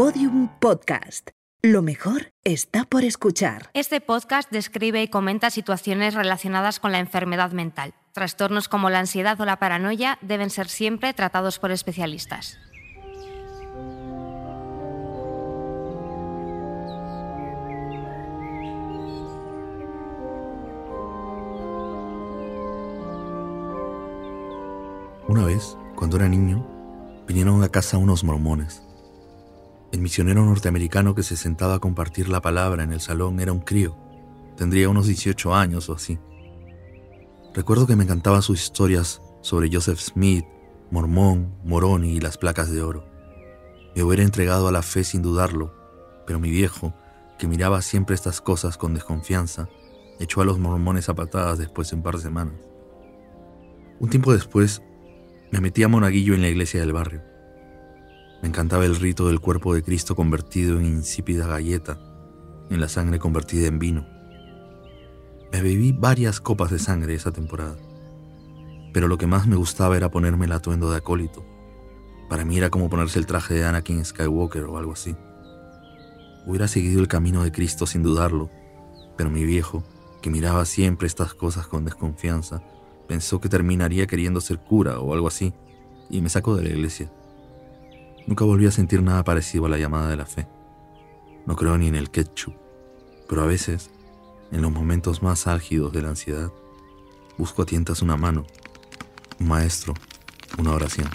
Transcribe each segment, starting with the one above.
Podium Podcast. Lo mejor está por escuchar. Este podcast describe y comenta situaciones relacionadas con la enfermedad mental. Trastornos como la ansiedad o la paranoia deben ser siempre tratados por especialistas. Una vez, cuando era niño, vinieron a casa unos mormones. El misionero norteamericano que se sentaba a compartir la palabra en el salón era un crío. Tendría unos 18 años o así. Recuerdo que me encantaban sus historias sobre Joseph Smith, Mormón, Moroni y las placas de oro. Me hubiera entregado a la fe sin dudarlo, pero mi viejo, que miraba siempre estas cosas con desconfianza, echó a los mormones a patadas después de un par de semanas. Un tiempo después, me metí a monaguillo en la iglesia del barrio. Me encantaba el rito del cuerpo de Cristo convertido en insípida galleta, en la sangre convertida en vino. Me bebí varias copas de sangre esa temporada, pero lo que más me gustaba era ponerme el atuendo de acólito. Para mí era como ponerse el traje de Anakin Skywalker o algo así. Hubiera seguido el camino de Cristo sin dudarlo, pero mi viejo, que miraba siempre estas cosas con desconfianza, Pensó que terminaría queriendo ser cura o algo así, y me sacó de la iglesia. Nunca volví a sentir nada parecido a la llamada de la fe. No creo ni en el ketchup, pero a veces, en los momentos más álgidos de la ansiedad, busco a tientas una mano, un maestro, una oración.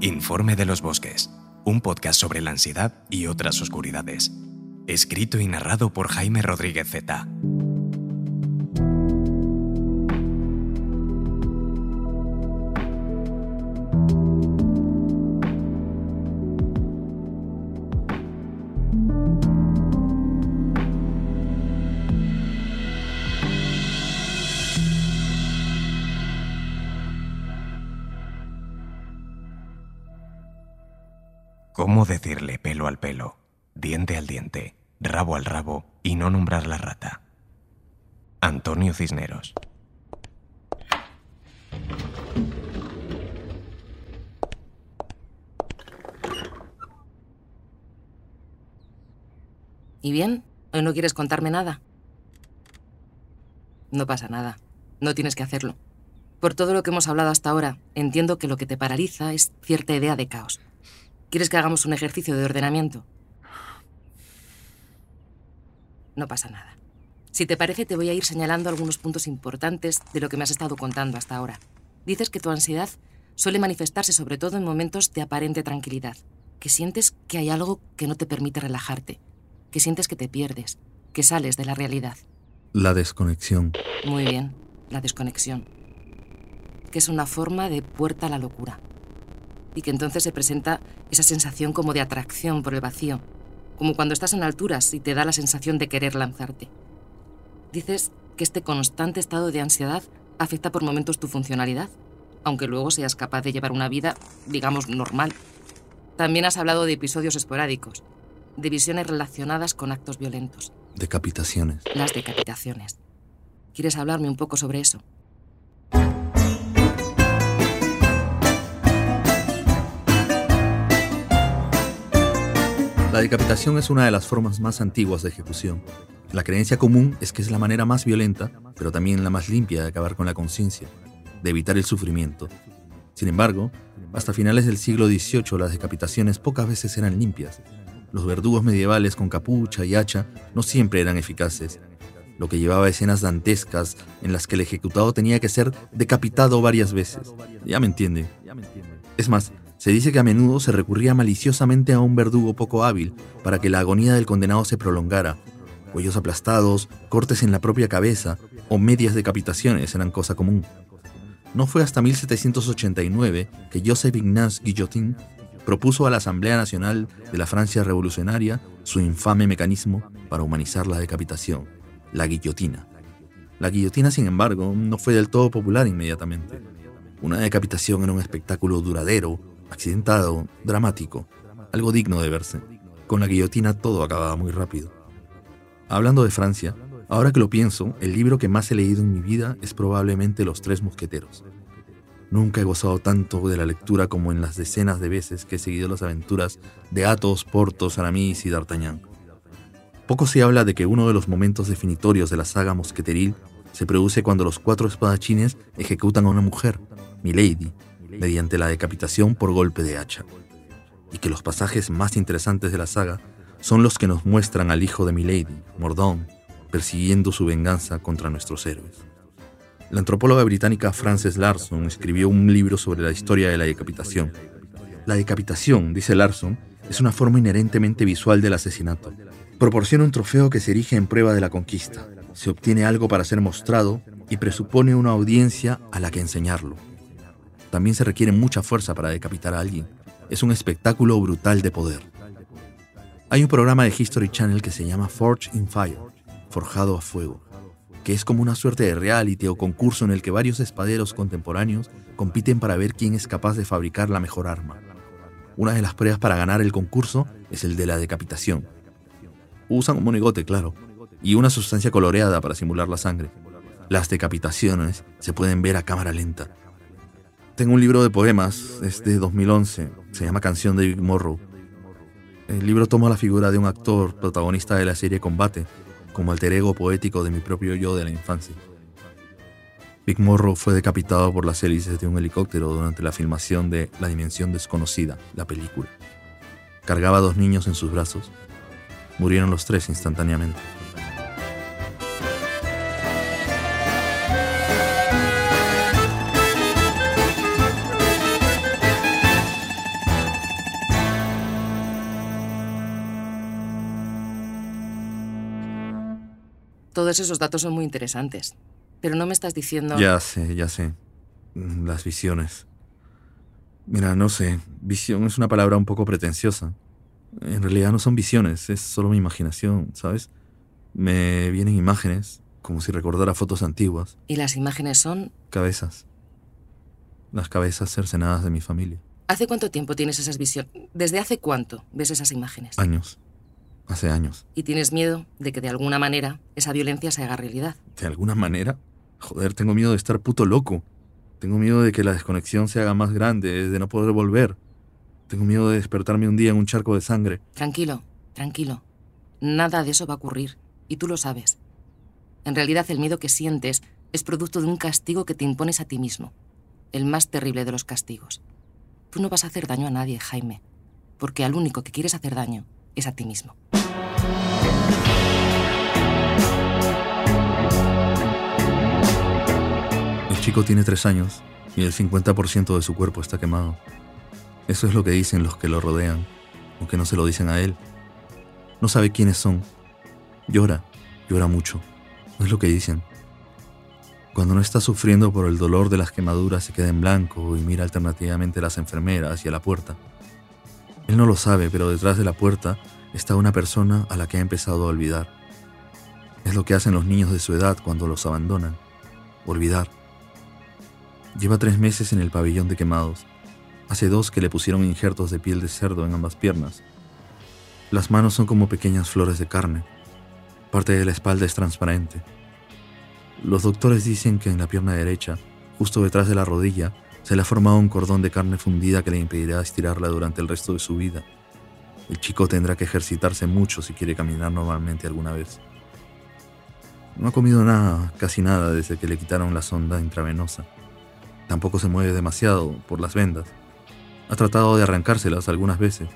Informe de los Bosques, un podcast sobre la ansiedad y otras oscuridades. Escrito y narrado por Jaime Rodríguez Z. ¿Cómo decirle pelo al pelo, diente al diente, rabo al rabo y no nombrar la rata? Antonio Cisneros. ¿Y bien? ¿Hoy no quieres contarme nada? No pasa nada. No tienes que hacerlo. Por todo lo que hemos hablado hasta ahora, entiendo que lo que te paraliza es cierta idea de caos. ¿Quieres que hagamos un ejercicio de ordenamiento? No pasa nada. Si te parece, te voy a ir señalando algunos puntos importantes de lo que me has estado contando hasta ahora. Dices que tu ansiedad suele manifestarse sobre todo en momentos de aparente tranquilidad, que sientes que hay algo que no te permite relajarte, que sientes que te pierdes, que sales de la realidad. La desconexión. Muy bien, la desconexión. Que es una forma de puerta a la locura y que entonces se presenta esa sensación como de atracción por el vacío, como cuando estás en alturas y te da la sensación de querer lanzarte. Dices que este constante estado de ansiedad afecta por momentos tu funcionalidad, aunque luego seas capaz de llevar una vida, digamos, normal. También has hablado de episodios esporádicos, de visiones relacionadas con actos violentos. Decapitaciones. Las decapitaciones. ¿Quieres hablarme un poco sobre eso? La decapitación es una de las formas más antiguas de ejecución. La creencia común es que es la manera más violenta, pero también la más limpia de acabar con la conciencia, de evitar el sufrimiento. Sin embargo, hasta finales del siglo XVIII las decapitaciones pocas veces eran limpias. Los verdugos medievales con capucha y hacha no siempre eran eficaces, lo que llevaba a escenas dantescas en las que el ejecutado tenía que ser decapitado varias veces. Ya me entiende. Es más, se dice que a menudo se recurría maliciosamente a un verdugo poco hábil para que la agonía del condenado se prolongara. Cuellos aplastados, cortes en la propia cabeza o medias decapitaciones eran cosa común. No fue hasta 1789 que Joseph Ignace Guillotin propuso a la Asamblea Nacional de la Francia Revolucionaria su infame mecanismo para humanizar la decapitación, la guillotina. La guillotina, sin embargo, no fue del todo popular inmediatamente. Una decapitación era un espectáculo duradero, accidentado, dramático, algo digno de verse. Con la guillotina todo acababa muy rápido. Hablando de Francia, Ahora que lo pienso, el libro que más he leído en mi vida es probablemente Los Tres Mosqueteros. Nunca he gozado tanto de la lectura como en las decenas de veces que he seguido las aventuras de Athos, Porthos, Aramis y D'Artagnan. Poco se habla de que uno de los momentos definitorios de la saga mosqueteril se produce cuando los cuatro espadachines ejecutan a una mujer, Milady, mediante la decapitación por golpe de hacha. Y que los pasajes más interesantes de la saga son los que nos muestran al hijo de Milady, Mordaunt, persiguiendo su venganza contra nuestros héroes. La antropóloga británica Frances Larson escribió un libro sobre la historia de la decapitación. La decapitación, dice Larson, es una forma inherentemente visual del asesinato. Proporciona un trofeo que se erige en prueba de la conquista. Se obtiene algo para ser mostrado y presupone una audiencia a la que enseñarlo. También se requiere mucha fuerza para decapitar a alguien. Es un espectáculo brutal de poder. Hay un programa de History Channel que se llama Forge in Fire, forjado a fuego, que es como una suerte de reality o concurso en el que varios espaderos contemporáneos compiten para ver quién es capaz de fabricar la mejor arma. Una de las pruebas para ganar el concurso es el de la decapitación. Usan un monigote, claro, y una sustancia coloreada para simular la sangre. Las decapitaciones se pueden ver a cámara lenta. Tengo un libro de poemas, es de 2011, se llama Canción de Big Morrow. El libro toma la figura de un actor protagonista de la serie Combate, como alter ego poético de mi propio yo de la infancia. Big Morrow fue decapitado por las hélices de un helicóptero durante la filmación de La Dimensión Desconocida, la película. Cargaba dos niños en sus brazos. Murieron los tres instantáneamente. Todos esos datos son muy interesantes. Pero no me estás diciendo... Ya sé, ya sé. Mm, Las visiones. Mira, no sé. Visión es una palabra un poco pretenciosa. En realidad no son visiones, es solo mi imaginación, ¿sabes? Me vienen imágenes, como si recordara fotos antiguas. ¿Y las imágenes son? Cabezas. Las cabezas cercenadas de mi familia. ¿Hace cuánto tiempo tienes esas visiones? ¿Desde hace cuánto ves esas imágenes? Años. Hace años. Y tienes miedo de que de alguna manera esa violencia se haga realidad. ¿De alguna manera? Joder, tengo miedo de estar puto loco. Tengo miedo de que la desconexión se haga más grande, de no poder volver. Tengo miedo de despertarme un día en un charco de sangre. Tranquilo, tranquilo. Nada de eso va a ocurrir. Y tú lo sabes. En realidad el miedo que sientes es producto de un castigo que te impones a ti mismo. El más terrible de los castigos. Tú no vas a hacer daño a nadie, Jaime. Porque al único que quieres hacer daño es a ti mismo. Chico tiene tres años y el 50% de su cuerpo está quemado. Eso es lo que dicen los que lo rodean, aunque no se lo dicen a él. No sabe quiénes son. Llora, llora mucho. No es lo que dicen. Cuando no está sufriendo por el dolor de las quemaduras se queda en blanco y mira alternativamente a las enfermeras y a la puerta. Él no lo sabe, pero detrás de la puerta está una persona a la que ha empezado a olvidar. Es lo que hacen los niños de su edad cuando los abandonan. Olvidar. Lleva tres meses en el pabellón de quemados. Hace dos que le pusieron injertos de piel de cerdo en ambas piernas. Las manos son como pequeñas flores de carne. Parte de la espalda es transparente. Los doctores dicen que en la pierna derecha, justo detrás de la rodilla, se le ha formado un cordón de carne fundida que le impedirá estirarla durante el resto de su vida. El chico tendrá que ejercitarse mucho si quiere caminar normalmente alguna vez. No ha comido nada, casi nada, desde que le quitaron la sonda intravenosa. Tampoco se mueve demasiado por las vendas. Ha tratado de arrancárselas algunas veces,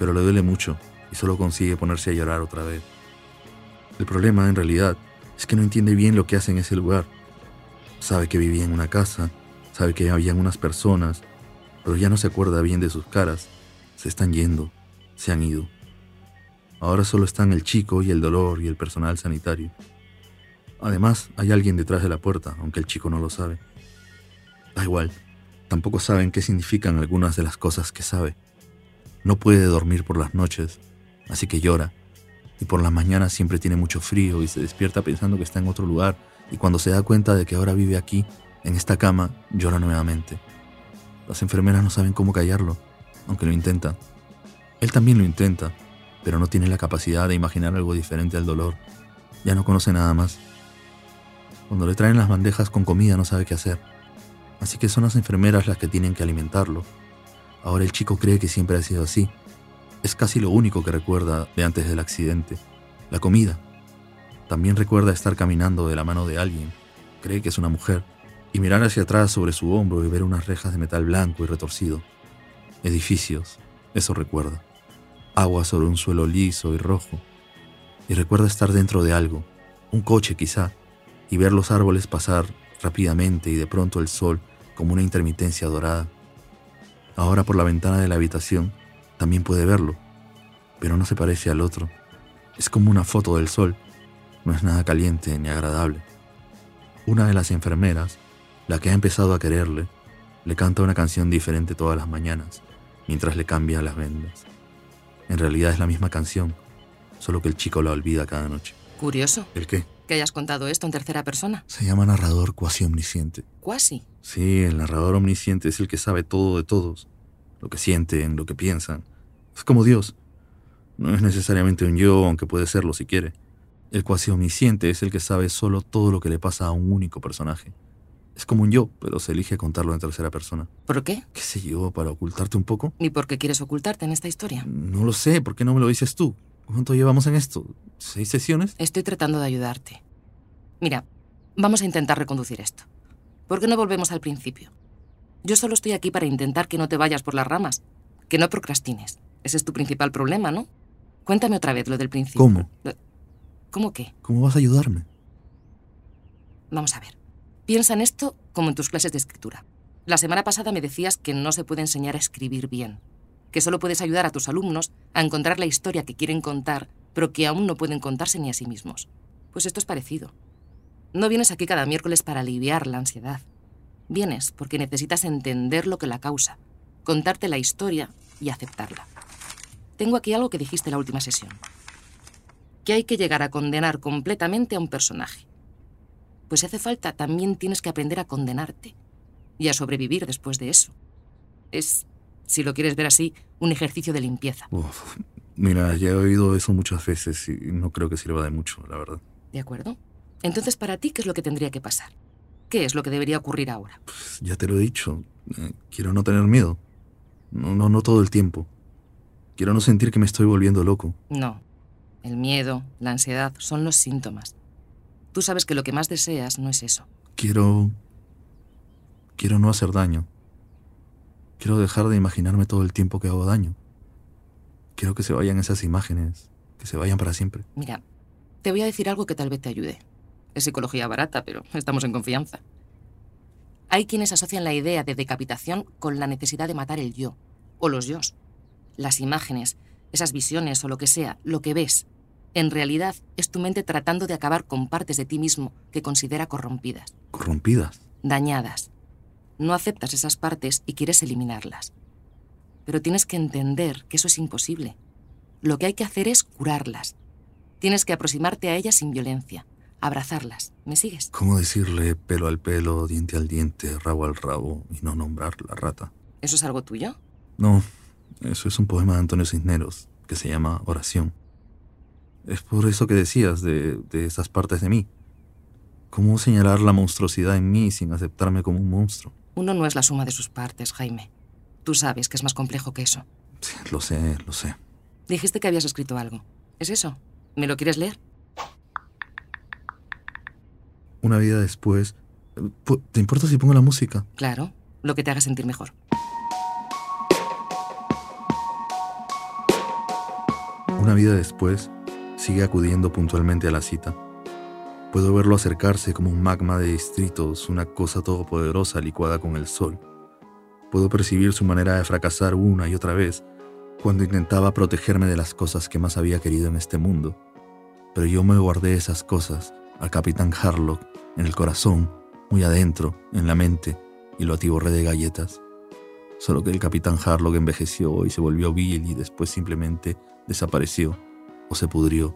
pero le duele mucho y solo consigue ponerse a llorar otra vez. El problema, en realidad, es que no entiende bien lo que hace en ese lugar. Sabe que vivía en una casa, sabe que habían unas personas, pero ya no se acuerda bien de sus caras. Se están yendo, se han ido. Ahora solo están el chico y el dolor y el personal sanitario. Además, hay alguien detrás de la puerta, aunque el chico no lo sabe. Da igual, tampoco saben qué significan algunas de las cosas que sabe. No puede dormir por las noches, así que llora. Y por las mañanas siempre tiene mucho frío y se despierta pensando que está en otro lugar. Y cuando se da cuenta de que ahora vive aquí, en esta cama, llora nuevamente. Las enfermeras no saben cómo callarlo, aunque lo intentan. Él también lo intenta, pero no tiene la capacidad de imaginar algo diferente al dolor. Ya no conoce nada más. Cuando le traen las bandejas con comida no sabe qué hacer. Así que son las enfermeras las que tienen que alimentarlo. Ahora el chico cree que siempre ha sido así. Es casi lo único que recuerda de antes del accidente. La comida. También recuerda estar caminando de la mano de alguien. Cree que es una mujer. Y mirar hacia atrás sobre su hombro y ver unas rejas de metal blanco y retorcido. Edificios. Eso recuerda. Agua sobre un suelo liso y rojo. Y recuerda estar dentro de algo. Un coche quizá y ver los árboles pasar rápidamente y de pronto el sol como una intermitencia dorada. Ahora por la ventana de la habitación también puede verlo, pero no se parece al otro. Es como una foto del sol, no es nada caliente ni agradable. Una de las enfermeras, la que ha empezado a quererle, le canta una canción diferente todas las mañanas, mientras le cambia las vendas. En realidad es la misma canción, solo que el chico la olvida cada noche. Curioso. ¿El qué? Que hayas contado esto en tercera persona. Se llama narrador cuasi omnisciente. ¿Cuasi? Sí, el narrador omnisciente es el que sabe todo de todos, lo que sienten, lo que piensan. Es como Dios. No es necesariamente un yo, aunque puede serlo si quiere. El cuasi omnisciente es el que sabe solo todo lo que le pasa a un único personaje. Es como un yo, pero se elige contarlo en tercera persona. ¿Por qué? ¿Qué sé yo? ¿Para ocultarte un poco? ¿Y por qué quieres ocultarte en esta historia? No lo sé, ¿por qué no me lo dices tú? ¿Cuánto llevamos en esto? ¿Seis sesiones? Estoy tratando de ayudarte. Mira, vamos a intentar reconducir esto. ¿Por qué no volvemos al principio? Yo solo estoy aquí para intentar que no te vayas por las ramas, que no procrastines. Ese es tu principal problema, ¿no? Cuéntame otra vez lo del principio. ¿Cómo? ¿Cómo qué? ¿Cómo vas a ayudarme? Vamos a ver. Piensa en esto como en tus clases de escritura. La semana pasada me decías que no se puede enseñar a escribir bien, que solo puedes ayudar a tus alumnos a encontrar la historia que quieren contar, pero que aún no pueden contarse ni a sí mismos. Pues esto es parecido. No vienes aquí cada miércoles para aliviar la ansiedad. Vienes porque necesitas entender lo que la causa, contarte la historia y aceptarla. Tengo aquí algo que dijiste la última sesión. Que hay que llegar a condenar completamente a un personaje. Pues si hace falta, también tienes que aprender a condenarte y a sobrevivir después de eso. Es si lo quieres ver así, un ejercicio de limpieza. mira, ya he oído eso muchas veces y no creo que sirva de mucho, la verdad. ¿De acuerdo? Entonces, para ti, ¿qué es lo que tendría que pasar? ¿Qué es lo que debería ocurrir ahora? Pues ya te lo he dicho. Eh, quiero no tener miedo. No, no, no todo el tiempo. Quiero no sentir que me estoy volviendo loco. No. El miedo, la ansiedad son los síntomas. Tú sabes que lo que más deseas no es eso. Quiero... Quiero no hacer daño. Quiero dejar de imaginarme todo el tiempo que hago daño. Quiero que se vayan esas imágenes, que se vayan para siempre. Mira, te voy a decir algo que tal vez te ayude. Es psicología barata, pero estamos en confianza. Hay quienes asocian la idea de decapitación con la necesidad de matar el yo, o los yos. Las imágenes, esas visiones o lo que sea, lo que ves, en realidad es tu mente tratando de acabar con partes de ti mismo que considera corrompidas. ¿Corrompidas? Dañadas, no aceptas esas partes y quieres eliminarlas. Pero tienes que entender que eso es imposible. Lo que hay que hacer es curarlas. Tienes que aproximarte a ellas sin violencia, abrazarlas. ¿Me sigues? ¿Cómo decirle pelo al pelo, diente al diente, rabo al rabo y no nombrar la rata? ¿Eso es algo tuyo? No, eso es un poema de Antonio Cisneros que se llama Oración. Es por eso que decías de, de esas partes de mí. ¿Cómo señalar la monstruosidad en mí sin aceptarme como un monstruo? Uno no es la suma de sus partes, Jaime. Tú sabes que es más complejo que eso. Sí, lo sé, lo sé. Dijiste que habías escrito algo. ¿Es eso? ¿Me lo quieres leer? Una vida después. ¿Te importa si pongo la música? Claro, lo que te haga sentir mejor. Una vida después, sigue acudiendo puntualmente a la cita. Puedo verlo acercarse como un magma de distritos, una cosa todopoderosa licuada con el sol. Puedo percibir su manera de fracasar una y otra vez cuando intentaba protegerme de las cosas que más había querido en este mundo. Pero yo me guardé esas cosas al capitán Harlock en el corazón, muy adentro, en la mente, y lo atiborré de galletas. Solo que el capitán Harlock envejeció y se volvió vil y después simplemente desapareció o se pudrió,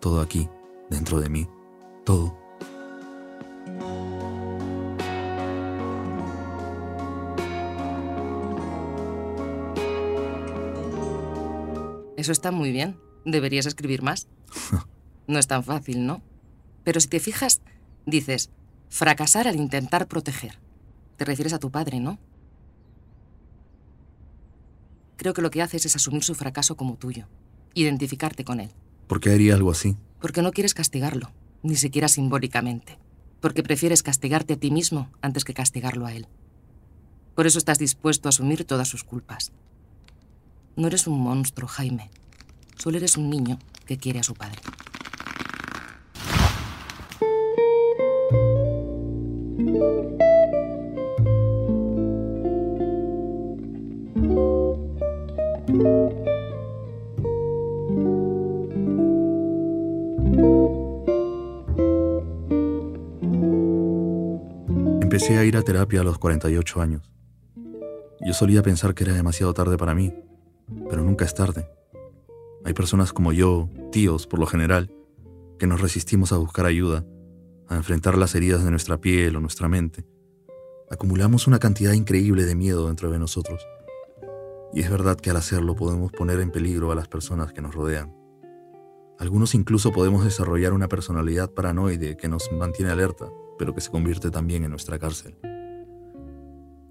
todo aquí, dentro de mí todo. Eso está muy bien. Deberías escribir más. no es tan fácil, ¿no? Pero si te fijas, dices, fracasar al intentar proteger. Te refieres a tu padre, ¿no? Creo que lo que haces es asumir su fracaso como tuyo, identificarte con él. ¿Por qué haría algo así? Porque no quieres castigarlo, ni siquiera simbólicamente. Porque prefieres castigarte a ti mismo antes que castigarlo a él. Por eso estás dispuesto a asumir todas sus culpas. No eres un monstruo, Jaime. Solo eres un niño que quiere a su padre. A ir a terapia a los 48 años. Yo solía pensar que era demasiado tarde para mí, pero nunca es tarde. Hay personas como yo, tíos por lo general, que nos resistimos a buscar ayuda, a enfrentar las heridas de nuestra piel o nuestra mente. Acumulamos una cantidad increíble de miedo dentro de nosotros. Y es verdad que al hacerlo podemos poner en peligro a las personas que nos rodean. Algunos incluso podemos desarrollar una personalidad paranoide que nos mantiene alerta, pero que se convierte también en nuestra cárcel.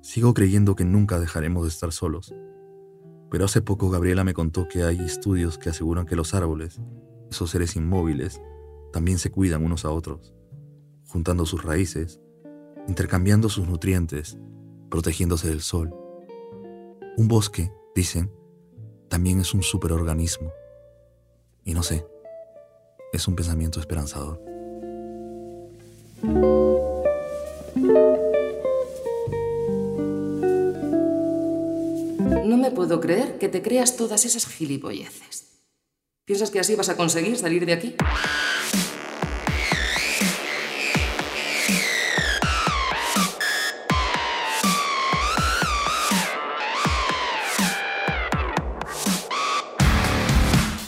Sigo creyendo que nunca dejaremos de estar solos, pero hace poco Gabriela me contó que hay estudios que aseguran que los árboles, esos seres inmóviles, también se cuidan unos a otros, juntando sus raíces, intercambiando sus nutrientes, protegiéndose del sol. Un bosque, dicen, también es un superorganismo. Y no sé, es un pensamiento esperanzador. Creer que te creas todas esas gilipolleces. ¿Piensas que así vas a conseguir salir de aquí?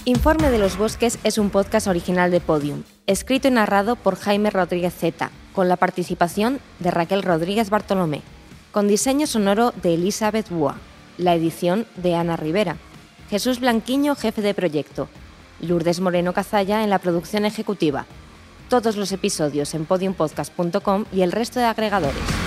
Informe de los Bosques es un podcast original de Podium, escrito y narrado por Jaime Rodríguez Z, con la participación de Raquel Rodríguez Bartolomé, con diseño sonoro de Elizabeth Bua, la edición de Ana Rivera, Jesús Blanquiño, jefe de proyecto, Lourdes Moreno Cazalla en la producción ejecutiva. Todos los episodios en podiumpodcast.com y el resto de agregadores.